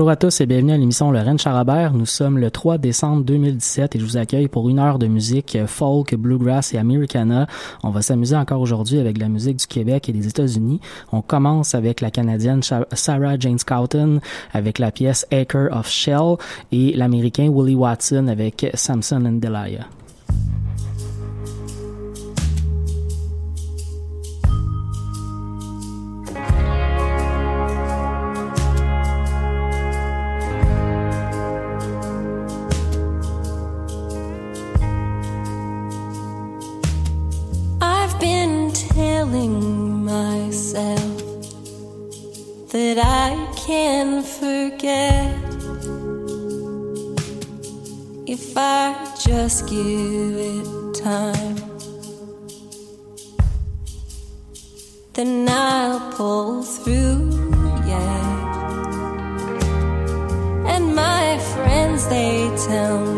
Bonjour à tous et bienvenue à l'émission Lorraine Charabert. Nous sommes le 3 décembre 2017 et je vous accueille pour une heure de musique folk, bluegrass et americana. On va s'amuser encore aujourd'hui avec la musique du Québec et des États-Unis. On commence avec la Canadienne Sarah Jane Scouten avec la pièce Acre of Shell et l'Américain Willie Watson avec Samson and Delilah. Telling myself that I can forget if I just give it time. Then I'll pull through, yeah. And my friends, they tell me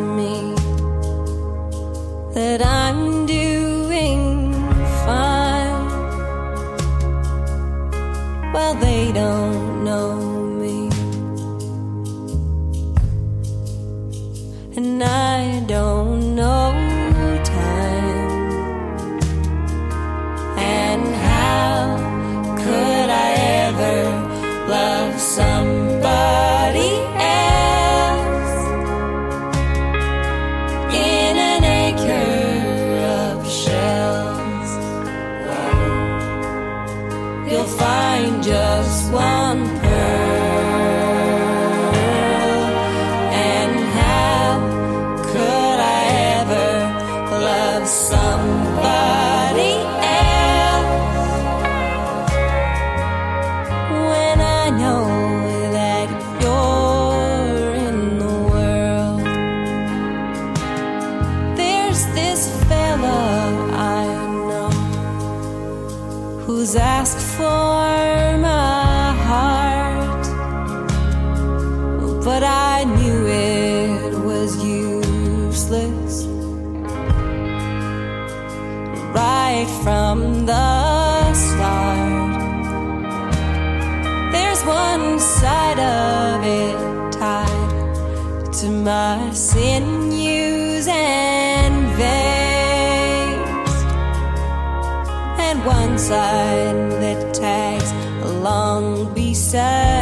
to my sinews and veins. And one side that tags along beside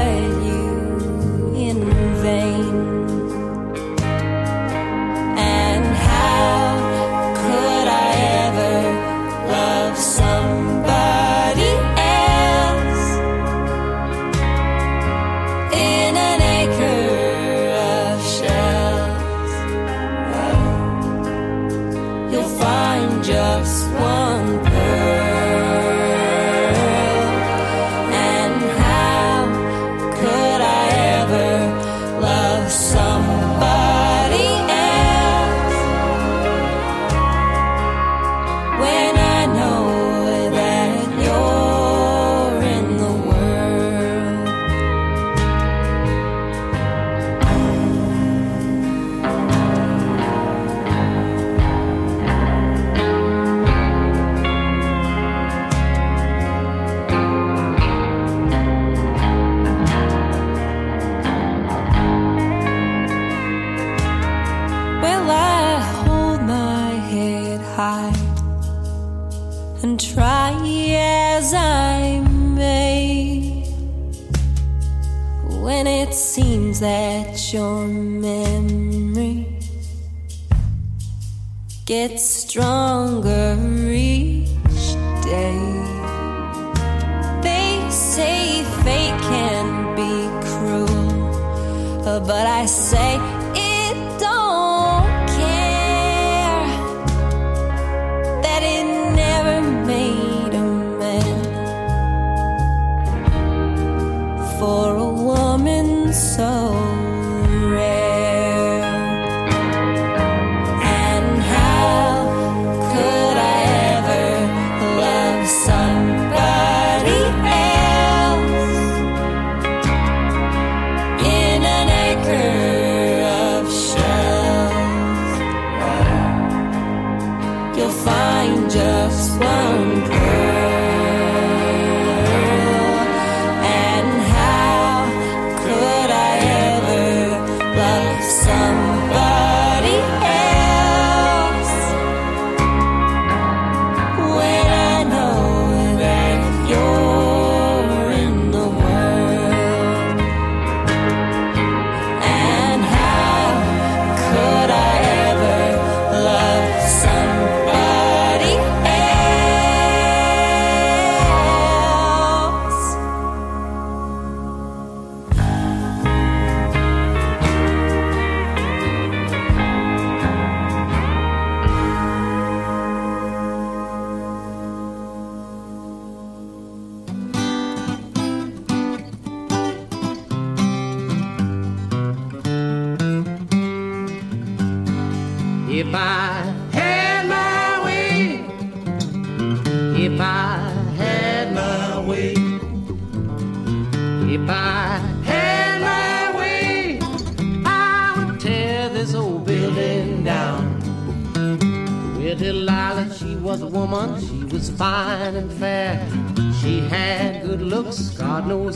strong.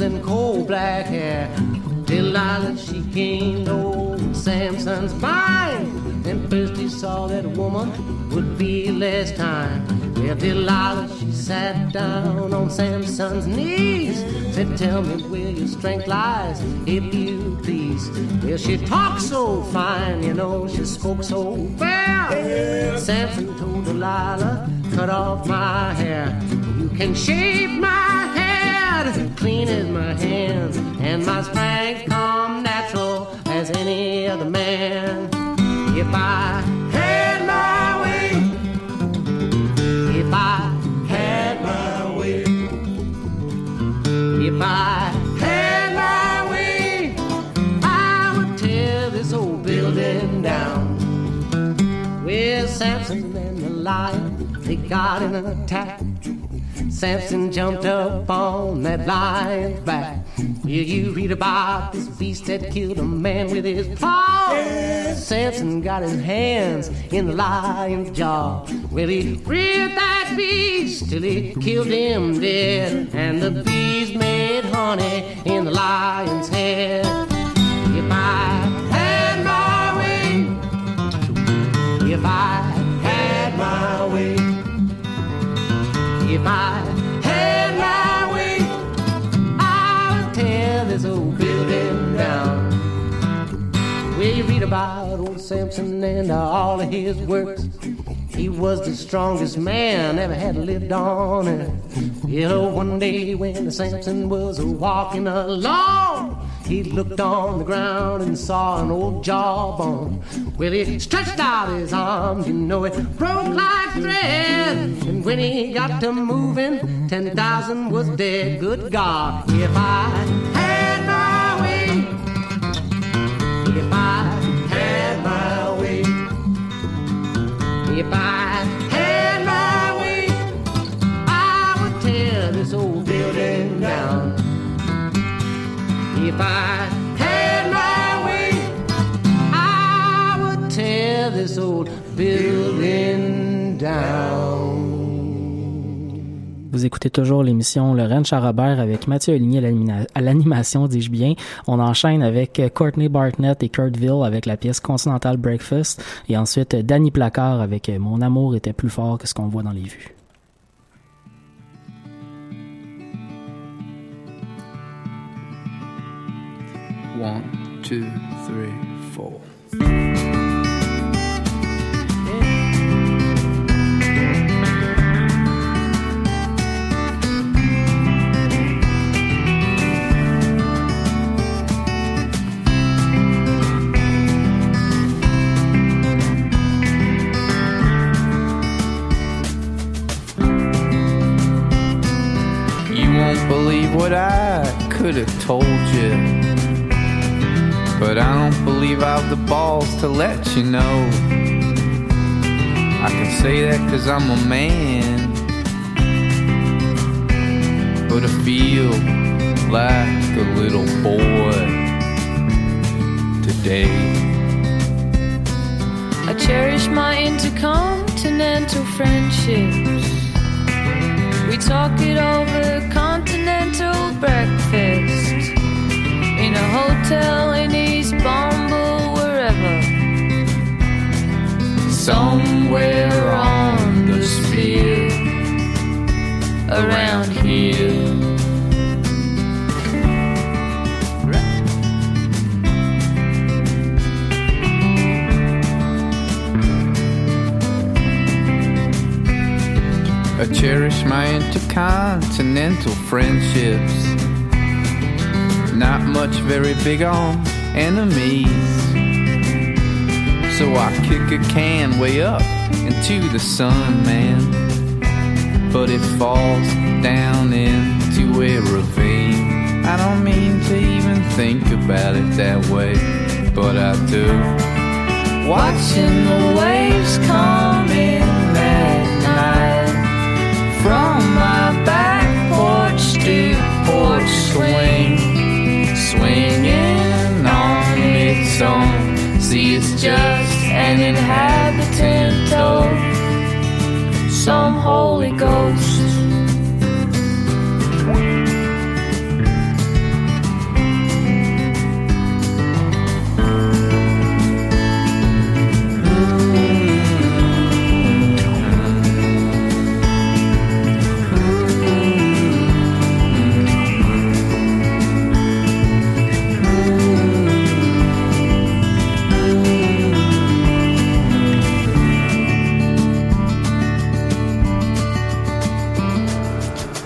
And coal black hair. Delilah, she gained old Samson's mind. And first he saw that woman would be less time. Well, Delilah, she sat down on Samson's knees. Said, Tell me where your strength lies, if you please. Well, she talked so fine, you know, she spoke so fair. Samson told Delilah, Cut off my hair. You can shave my head, clean as my hands, and my strength come natural as any other man. If I had my way, if I had my way, if I had my way, I would tear this old building down. Well, Samson and the lion, they got in an attack. Samson jumped up on that lion's back. Yeah, you read about this beast that killed a man with his paw. Samson got his hands in the lion's jaw. Well, he reared that beast till he killed him dead. And the beast made honey in the lion's head. If I had my way, if I had my way, if I had my way, I would tear this old building down. Well, you read about old Samson and all of his works. He was the strongest man ever had lived on earth. You know, one day when Samson was walking along, he looked on the ground and saw an old jawbone. Well, he stretched out his arms, you know, it broke like thread. And when he got to moving, 10,000 was dead. Good God, if I if I had my way, I would tear this old building down. If I had my way, I would tear this old building down. Vous écoutez toujours l'émission Lorraine Charabert avec Mathieu Aligné à l'anima- à l'animation, dis-je bien. On enchaîne avec euh, Courtney Bartnett et Kurtville avec la pièce Continental Breakfast et ensuite Danny Placard avec euh, Mon amour était plus fort que ce qu'on voit dans les vues. One, two, what I could have told you. But I don't believe I've the balls to let you know. I can say that cause I'm a man. But I feel like a little boy today. I cherish my intercontinental friendships. We talk it over continental breakfast in a hotel in East Bombay, wherever. Somewhere on the sphere around cherish my intercontinental friendships. Not much very big on enemies. So I kick a can way up into the sun, man. But it falls down into a ravine. I don't mean to even think about it that way, but I do. watching the waves come porch swing, swinging on its own. See, it's just an inhabitant of some Holy Ghost.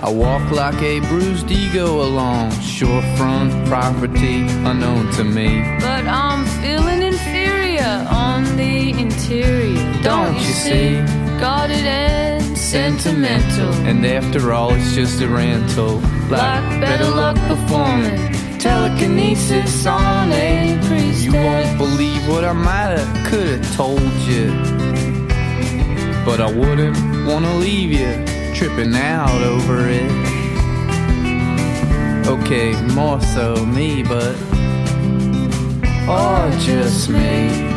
I walk like a bruised ego along shorefront property unknown to me. But I'm feeling inferior on the interior. Don't you see? Guarded and sentimental. And after all, it's just a rental. Like better luck performing telekinesis on a priestess. You won't believe what I might have, could have told you. But I wouldn't wanna leave you tripping out over it. Okay, more so me, but. Or just me.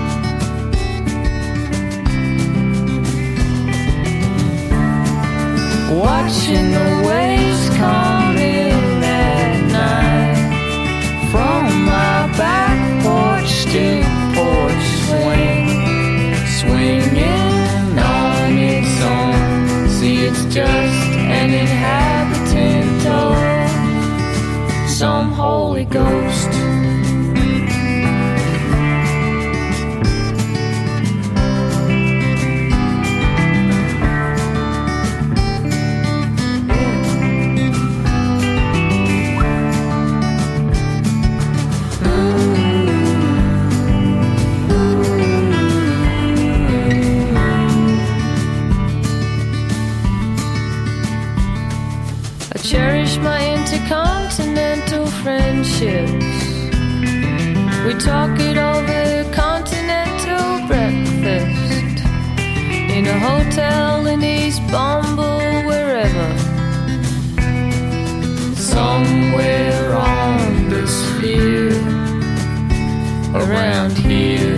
Watching the waves come Just. We talk it over continental breakfast in a hotel in East Bumble, wherever. Somewhere on the sphere around here.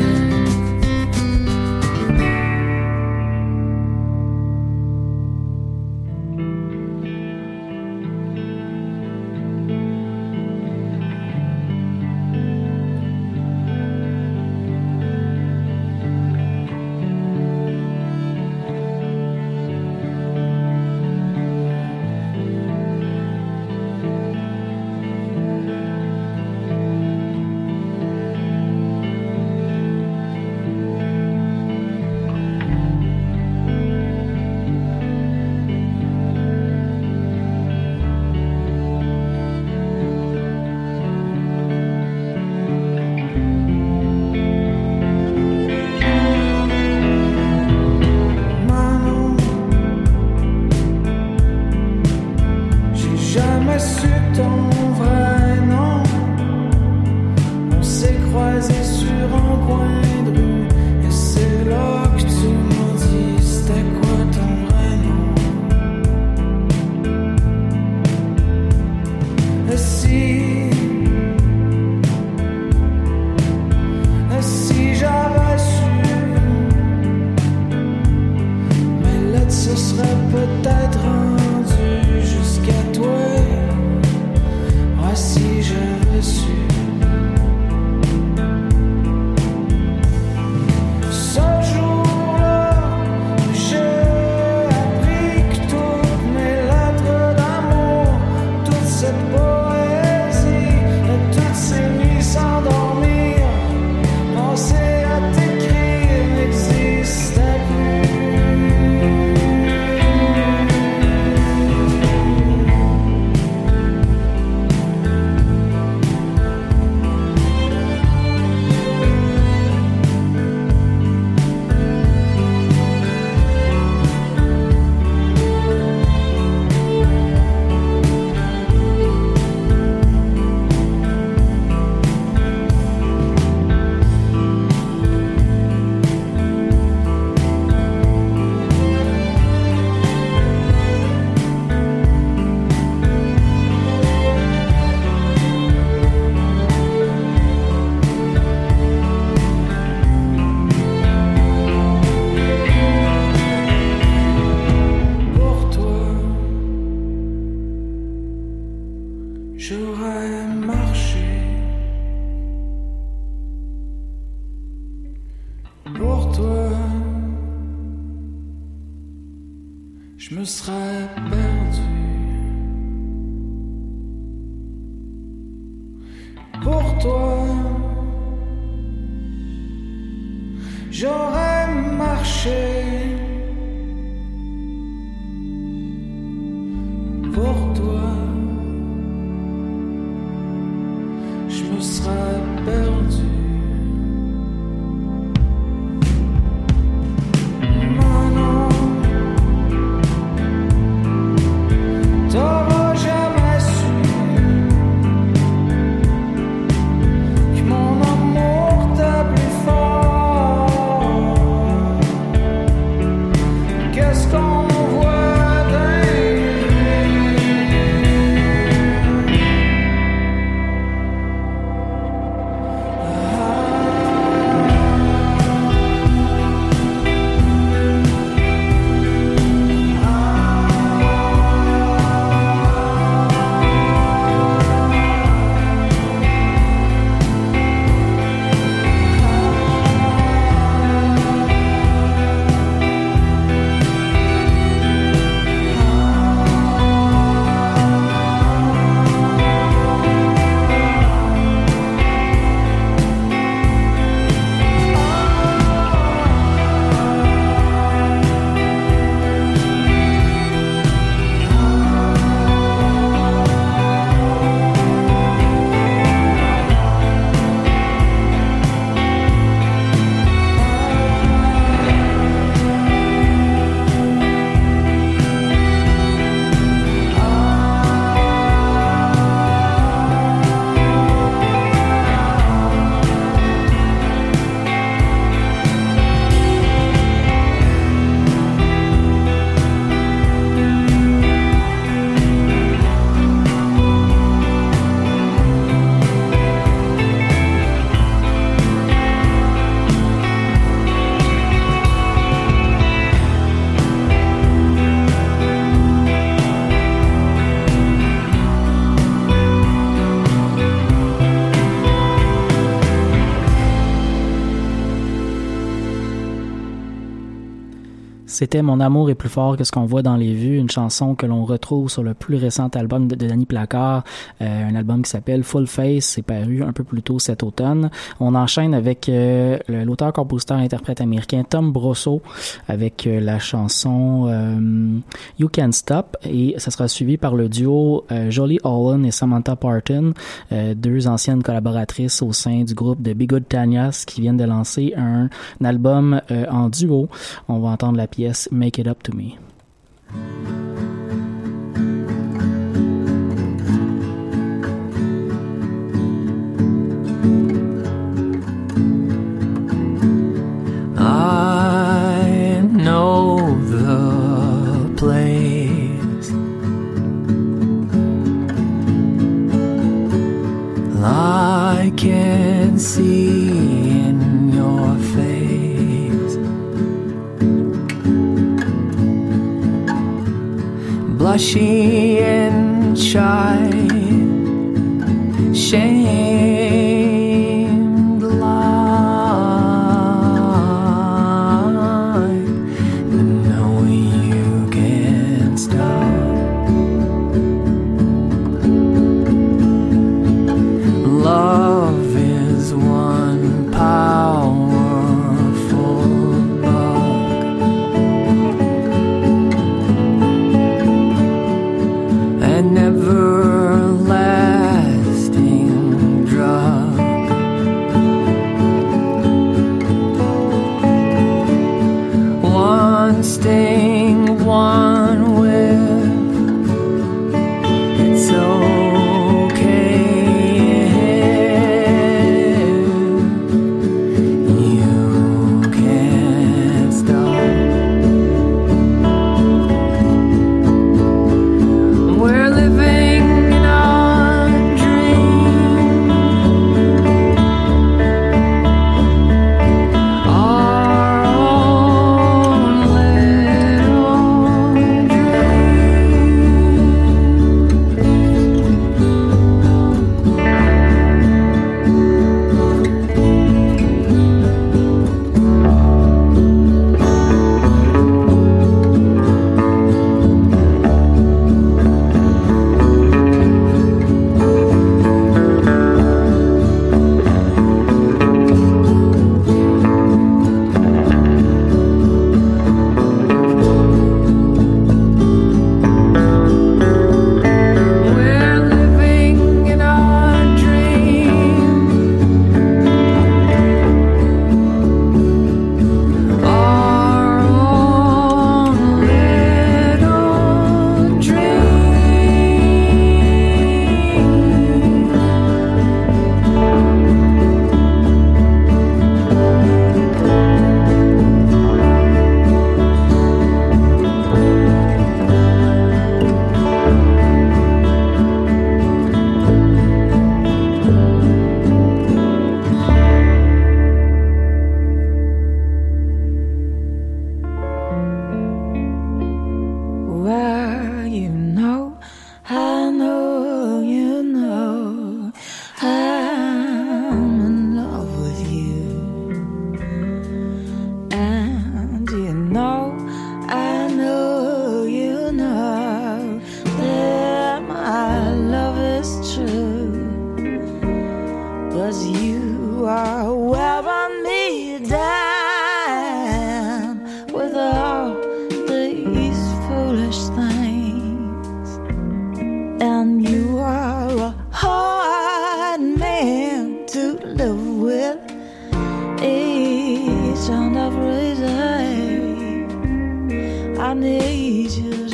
C'était Mon amour est plus fort que ce qu'on voit dans les vues, une chanson que l'on retrouve sur le plus récent album de, Danny Placard, euh, un album qui s'appelle Full Face, c'est paru un peu plus tôt cet automne. On enchaîne avec euh, l'auteur, compositeur, interprète américain Tom Brosso avec euh, la chanson euh, You Can Stop et ça sera suivi par le duo Jolie Holland et Samantha Parton, deux anciennes collaboratrices au sein du groupe de Big Good Tanyas qui viennent de lancer un, album en duo. On va entendre la pièce Yes, make It Up to Me. she in charge? need you.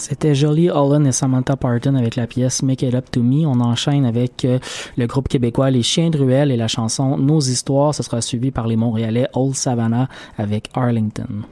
C'était Jolie Holland et Samantha Parton avec la pièce Make It Up To Me. On enchaîne avec euh, le groupe québécois Les Chiens de Ruelle et la chanson Nos Histoires. Ce sera suivi par les Montréalais Old Savannah avec Arlington.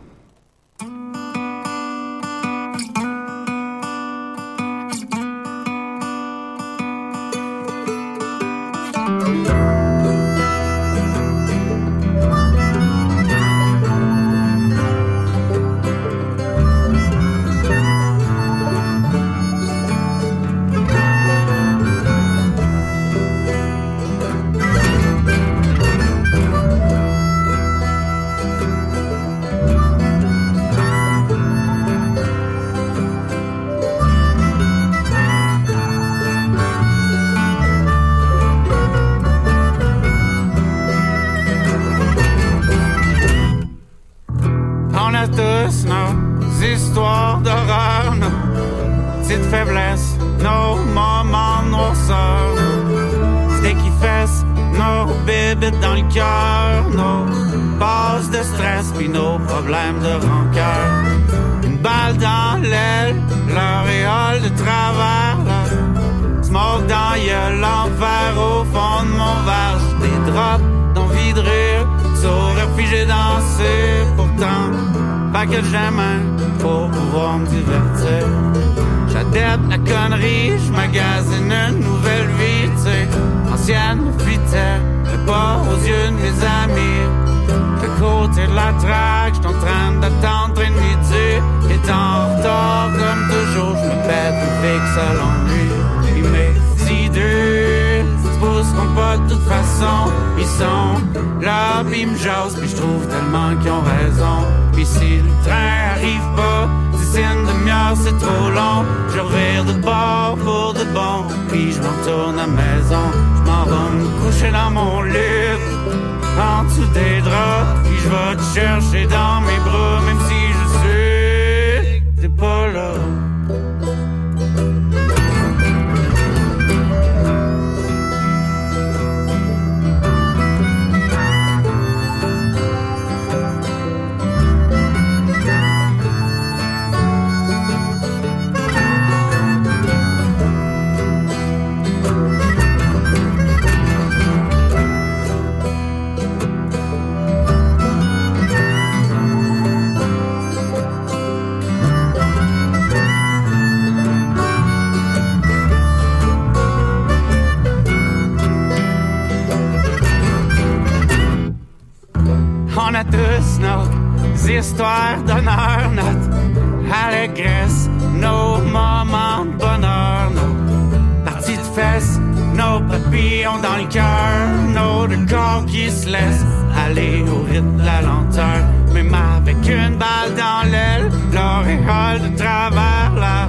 Sont là, puis ils me jasent, puis je trouve tellement qu'ils ont raison. Puis si le train arrive pas, d'ici une demi-heure c'est trop long. Je revire de bord pour de bon, puis je retourne à maison. Je m'en vais me coucher dans mon lit, en dessous des draps. Puis je vais te chercher dans mes bras, même si je sais que t'es pas là. Histoires d'honneur, notre allégresse, nos moments de bonheur, nos parties de fesses, nos papillons dans le cœur, nos deux corps qui se laissent aller au rythme de la lenteur. Même avec une balle dans l'aile, l'auréole de travers la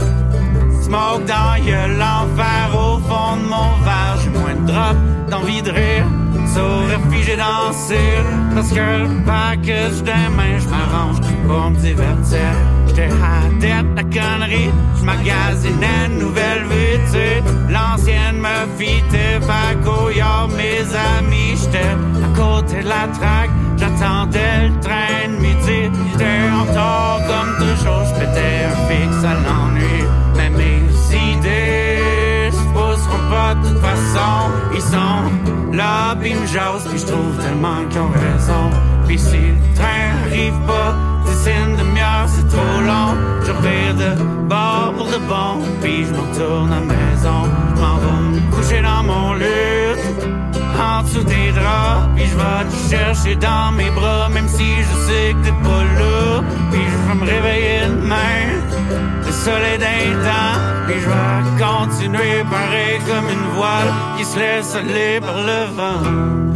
smoke dans l'enfer au fond de mon verre. J'ai moins de drop d'envie de rire, saurais figé danser. Parce que le package des mains, j'm'arrange pour me divertir. J'étais à tête la connerie, j'magasinais une nouvelle sais. L'ancienne me fitait, yard, mes amis, j'étais à côté de la traque. J'attendais le train de midi, j'étais en retard comme toujours, j'pétais un fixe à l'ennui. Mais mes idées se pousseront pas de toute façon, ils sont là, pis me jasent, pis j'trouve tellement qu'ils ont raison. Pis si le train arrive pas, d'ici une demi-heure, c'est trop long. Je revire de bord pour de bon, pis je me retourne à la maison. Je m'en vais coucher dans mon lit en dessous des draps Puis je vais te chercher dans mes bras Même si je sais que t'es pas là. Puis je vais me réveiller demain Le soleil d'un temps. Puis je vais continuer pareil comme une voile Qui se laisse aller par le vent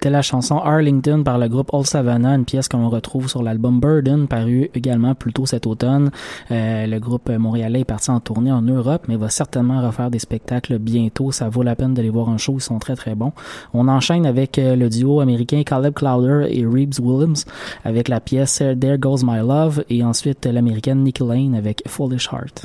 C'était la chanson Arlington par le groupe Old Savannah, une pièce que l'on retrouve sur l'album Burden, paru également plus tôt cet automne. Euh, le groupe montréalais est parti en tournée en Europe, mais va certainement refaire des spectacles bientôt. Ça vaut la peine de les voir en show, ils sont très très bons. On enchaîne avec euh, le duo américain Caleb Clowder et Reeves Williams avec la pièce There Goes My Love et ensuite euh, l'américaine Nicky Lane avec Foolish Heart.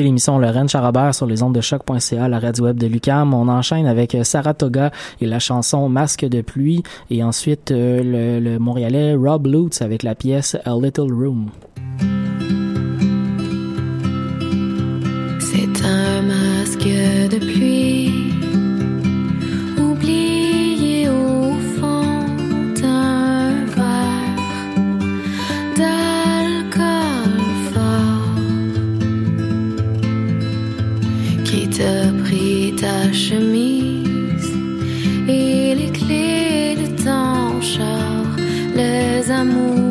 écoutez l'émission Lorraine Charabert sur les ondes de choc.ca, la radio web de Lucam. On enchaîne avec euh, Saratoga et la chanson Masque de pluie et ensuite euh, le, le Montréalais Rob Lutz avec la pièce A Little Room. C'est un masque de pluie. ta chemise et les clés de ton char, les amours.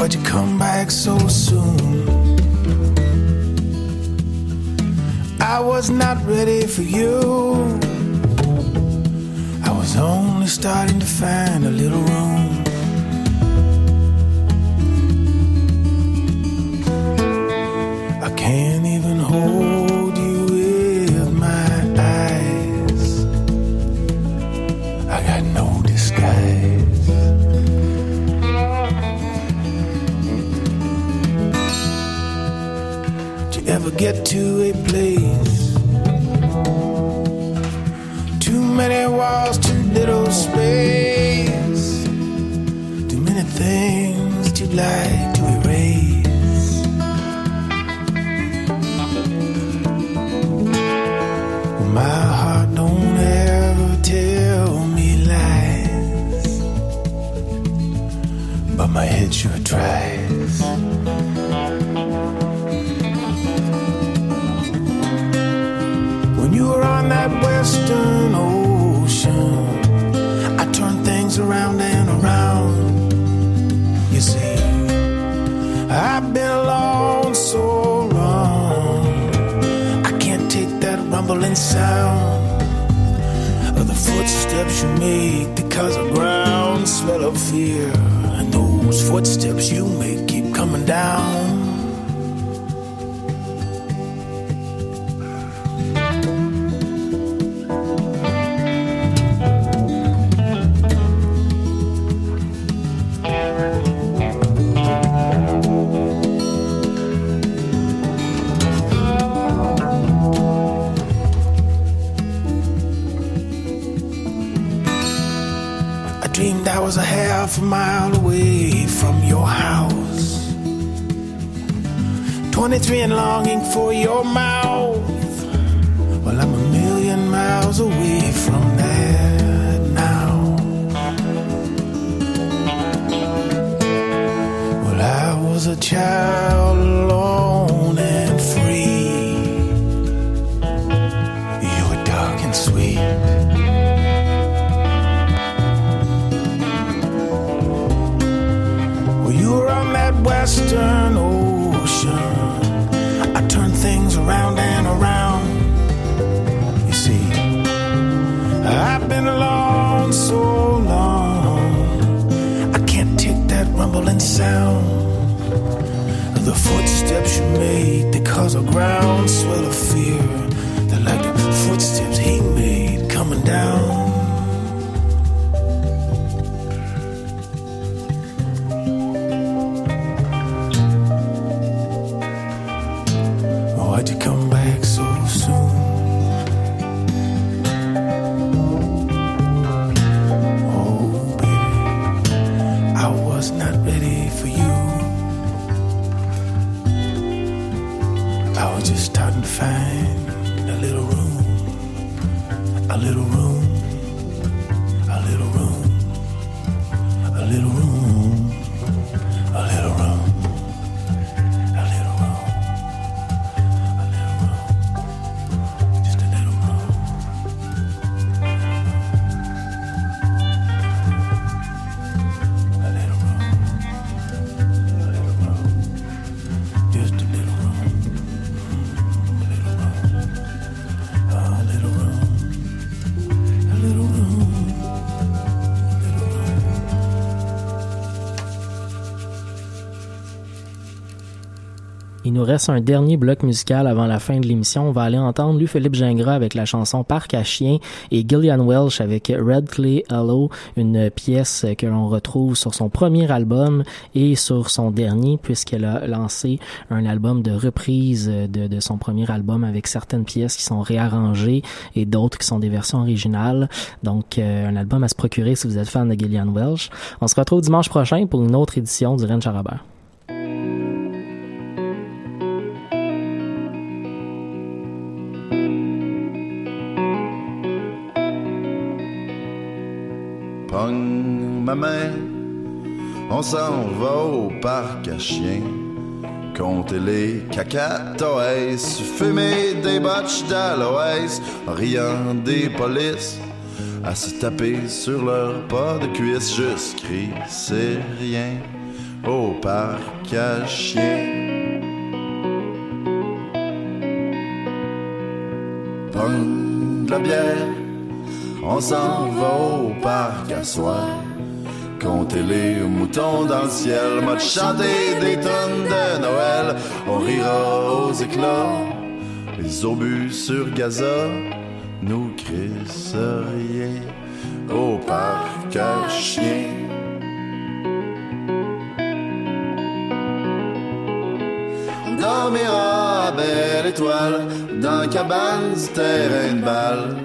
Why'd you come back so soon? I was not ready for you. I was only starting to find a little room. Get to a place. Too many walls, too little space. Too many things you'd like to erase. My heart don't ever tell me lies, but my head sure tries. Rumbling sound of the footsteps you make because of ground smell of fear. And those footsteps you make keep coming down. Half a mile away from your house. 23 and longing for your mouth. Well, I'm a million miles away from that now. Well, I was a child alone sound of the footsteps you made. They cause a groundswell of fear. Nous reste un dernier bloc musical avant la fin de l'émission. On va aller entendre Louis-Philippe Gingras avec la chanson Parc à chien et Gillian Welsh avec Red Clay Hello, une pièce que l'on retrouve sur son premier album et sur son dernier puisqu'elle a lancé un album de reprise de, de son premier album avec certaines pièces qui sont réarrangées et d'autres qui sont des versions originales. Donc euh, un album à se procurer si vous êtes fan de Gillian Welsh. On se retrouve dimanche prochain pour une autre édition du Rennes Charabert. On s'en va au parc à chiens. Compter les cacatoès, fumer des botches d'aloès, riant des polices, à se taper sur leur pas de cuisse, juste crie, c'est rien, au parc à chiens. Pogne de la bière, on s'en va au parc à soir. Compter les moutons dans le ciel, m'a des tonnes de Noël. On rira aux éclats, les obus sur Gaza nous crissent rien au parc à chiens. On dormira belle étoile, dans cabane du terrain de balle,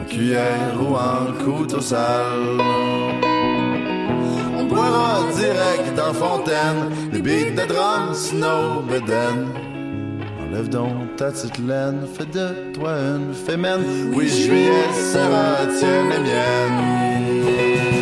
en cuillère ou en couteau sale. Boira direct en fontaine, les beats de drum, snow, beden. Enlève donc ta petite laine, fais de toi une fémène. Oui, juillet sera tienne et mienne.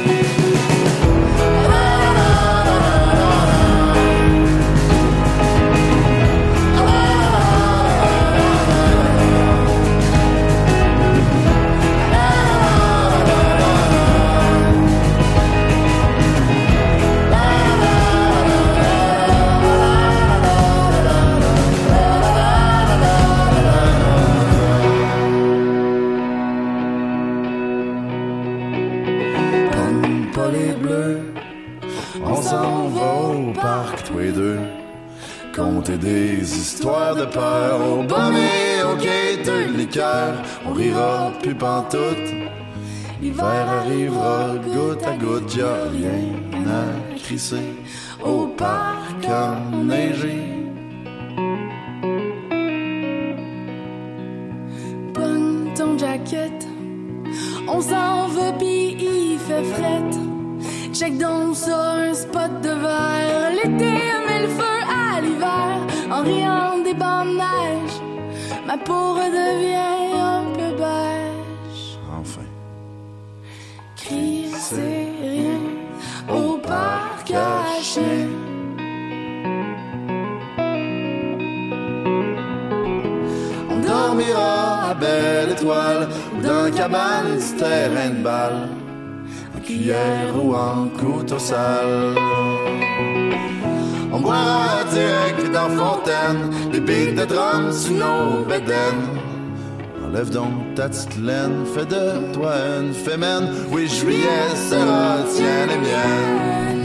Des histoires de peur au bas et au quai de liqueur. On rira plus pantoute. L'hiver arrivera goutte à goutte, y'a rien à crisser au parc enneigé. Pogne ton jacket, on s'en va pis il fait fret. Check donc ça, un spot de verre. L'été en riant des neige. Ma peau redevient un peu beige. Enfin. C'est rien au parc chiens. On dormira à belle étoile ou dans cabane terrain de balle, en cuillère ou en couteau sale. On boira direct dans fontaine, les beats de drum sous nos bédaines. Enlève donc ta petite laine, fais de toi une fémène. Oui, juillet sera tienne et mienne.